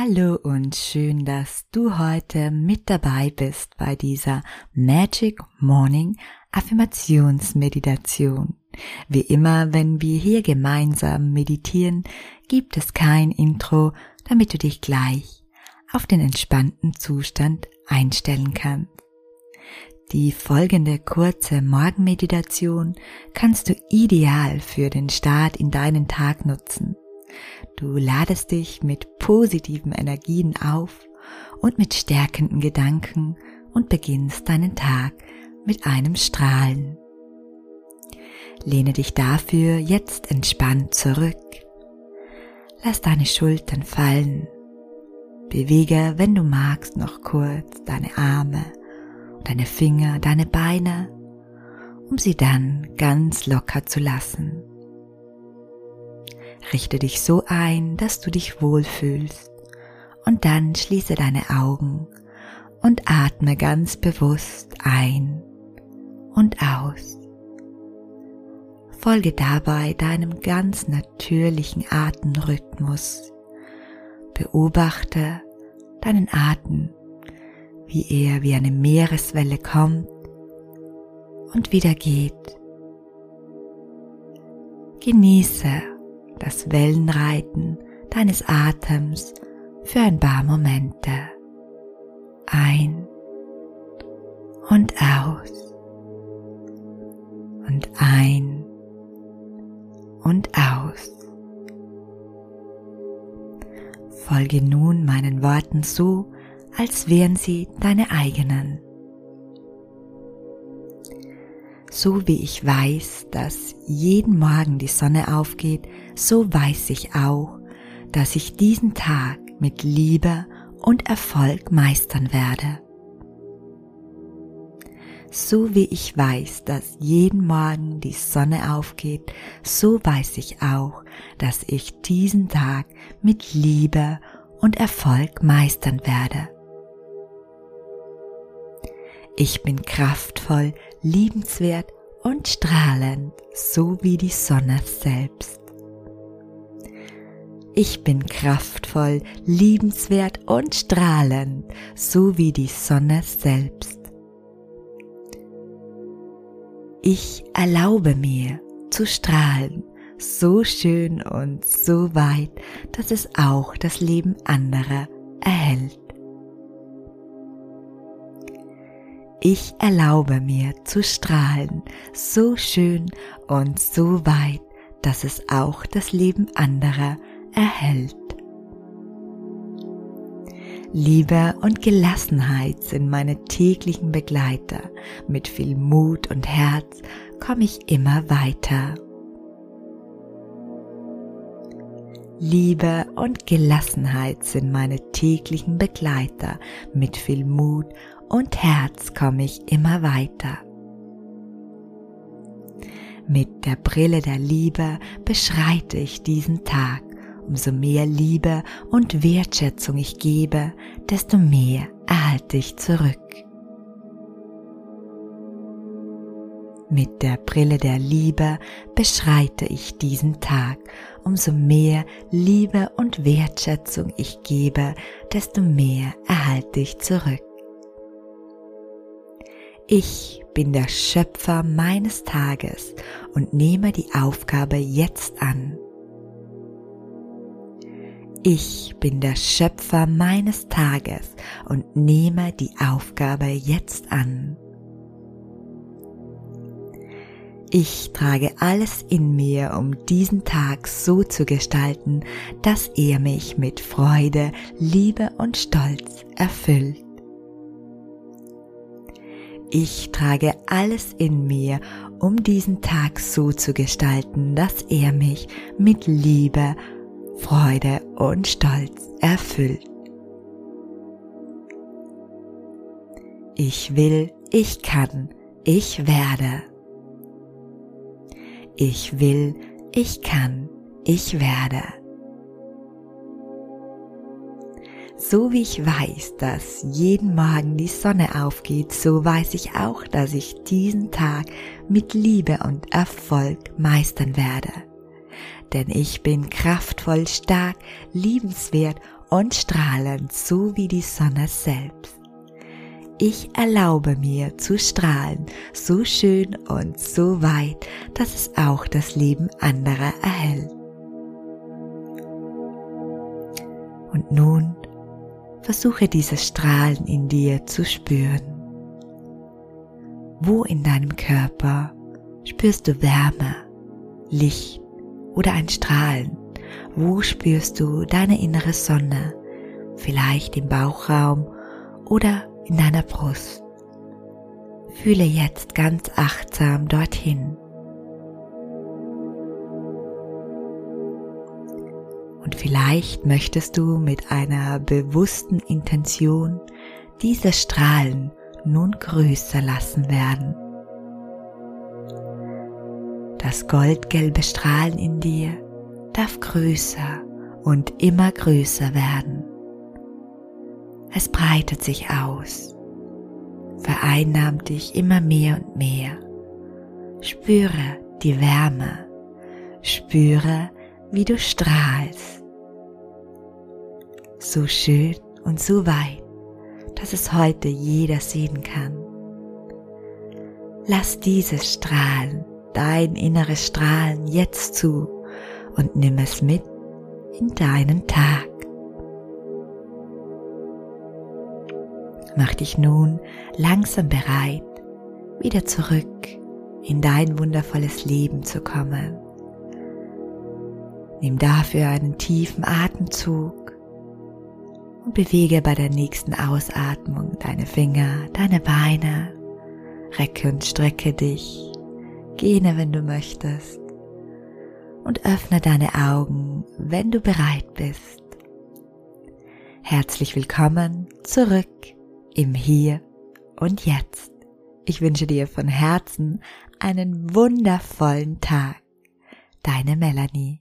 Hallo und schön, dass du heute mit dabei bist bei dieser Magic Morning Affirmationsmeditation. Wie immer, wenn wir hier gemeinsam meditieren, gibt es kein Intro, damit du dich gleich auf den entspannten Zustand einstellen kannst. Die folgende kurze Morgenmeditation kannst du ideal für den Start in deinen Tag nutzen. Du ladest dich mit positiven Energien auf und mit stärkenden Gedanken und beginnst deinen Tag mit einem Strahlen. Lehne dich dafür jetzt entspannt zurück. Lass deine Schultern fallen. Bewege, wenn du magst, noch kurz deine Arme, deine Finger, deine Beine, um sie dann ganz locker zu lassen. Richte dich so ein, dass du dich wohlfühlst und dann schließe deine Augen und atme ganz bewusst ein und aus. Folge dabei deinem ganz natürlichen Atemrhythmus. Beobachte deinen Atem, wie er wie eine Meereswelle kommt und wieder geht. Genieße das Wellenreiten deines Atems für ein paar Momente ein und aus und ein und aus. Folge nun meinen Worten so, als wären sie deine eigenen. So wie ich weiß, dass jeden Morgen die Sonne aufgeht, so weiß ich auch, dass ich diesen Tag mit Liebe und Erfolg meistern werde. So wie ich weiß, dass jeden Morgen die Sonne aufgeht, so weiß ich auch, dass ich diesen Tag mit Liebe und Erfolg meistern werde. Ich bin kraftvoll, liebenswert und strahlend, so wie die Sonne selbst. Ich bin kraftvoll, liebenswert und strahlend, so wie die Sonne selbst. Ich erlaube mir zu strahlen, so schön und so weit, dass es auch das Leben anderer erhält. Ich erlaube mir zu strahlen, so schön und so weit, dass es auch das Leben anderer erhält. Liebe und Gelassenheit sind meine täglichen Begleiter. Mit viel Mut und Herz komme ich immer weiter. Liebe und Gelassenheit sind meine täglichen Begleiter. Mit viel Mut und Herz komme ich immer weiter. Mit der Brille der Liebe beschreite ich diesen Tag. Umso mehr Liebe und Wertschätzung ich gebe, desto mehr erhalte ich zurück. Mit der Brille der Liebe beschreite ich diesen Tag. Umso mehr Liebe und Wertschätzung ich gebe, desto mehr erhalte ich zurück. Ich bin der Schöpfer meines Tages und nehme die Aufgabe jetzt an. Ich bin der Schöpfer meines Tages und nehme die Aufgabe jetzt an. Ich trage alles in mir, um diesen Tag so zu gestalten, dass er mich mit Freude, Liebe und Stolz erfüllt. Ich trage alles in mir, um diesen Tag so zu gestalten, dass er mich mit Liebe, Freude und Stolz erfüllt. Ich will, ich kann, ich werde. Ich will, ich kann, ich werde. So wie ich weiß, dass jeden Morgen die Sonne aufgeht, so weiß ich auch, dass ich diesen Tag mit Liebe und Erfolg meistern werde. Denn ich bin kraftvoll, stark, liebenswert und strahlend, so wie die Sonne selbst. Ich erlaube mir zu strahlen, so schön und so weit, dass es auch das Leben anderer erhält. Und nun versuche dieses Strahlen in dir zu spüren. Wo in deinem Körper spürst du Wärme, Licht oder ein Strahlen? Wo spürst du deine innere Sonne? Vielleicht im Bauchraum oder in deiner Brust. Fühle jetzt ganz achtsam dorthin. Vielleicht möchtest du mit einer bewussten Intention diese Strahlen nun größer lassen werden. Das goldgelbe Strahlen in dir darf größer und immer größer werden. Es breitet sich aus, vereinnahmt dich immer mehr und mehr. Spüre die Wärme, spüre, wie du strahlst. So schön und so weit, dass es heute jeder sehen kann. Lass dieses Strahlen, dein inneres Strahlen jetzt zu und nimm es mit in deinen Tag. Mach dich nun langsam bereit, wieder zurück in dein wundervolles Leben zu kommen. Nimm dafür einen tiefen Atemzug und bewege bei der nächsten Ausatmung deine Finger, deine Beine, recke und strecke dich, gähne, wenn du möchtest und öffne deine Augen, wenn du bereit bist. Herzlich willkommen zurück im Hier und Jetzt. Ich wünsche dir von Herzen einen wundervollen Tag. Deine Melanie.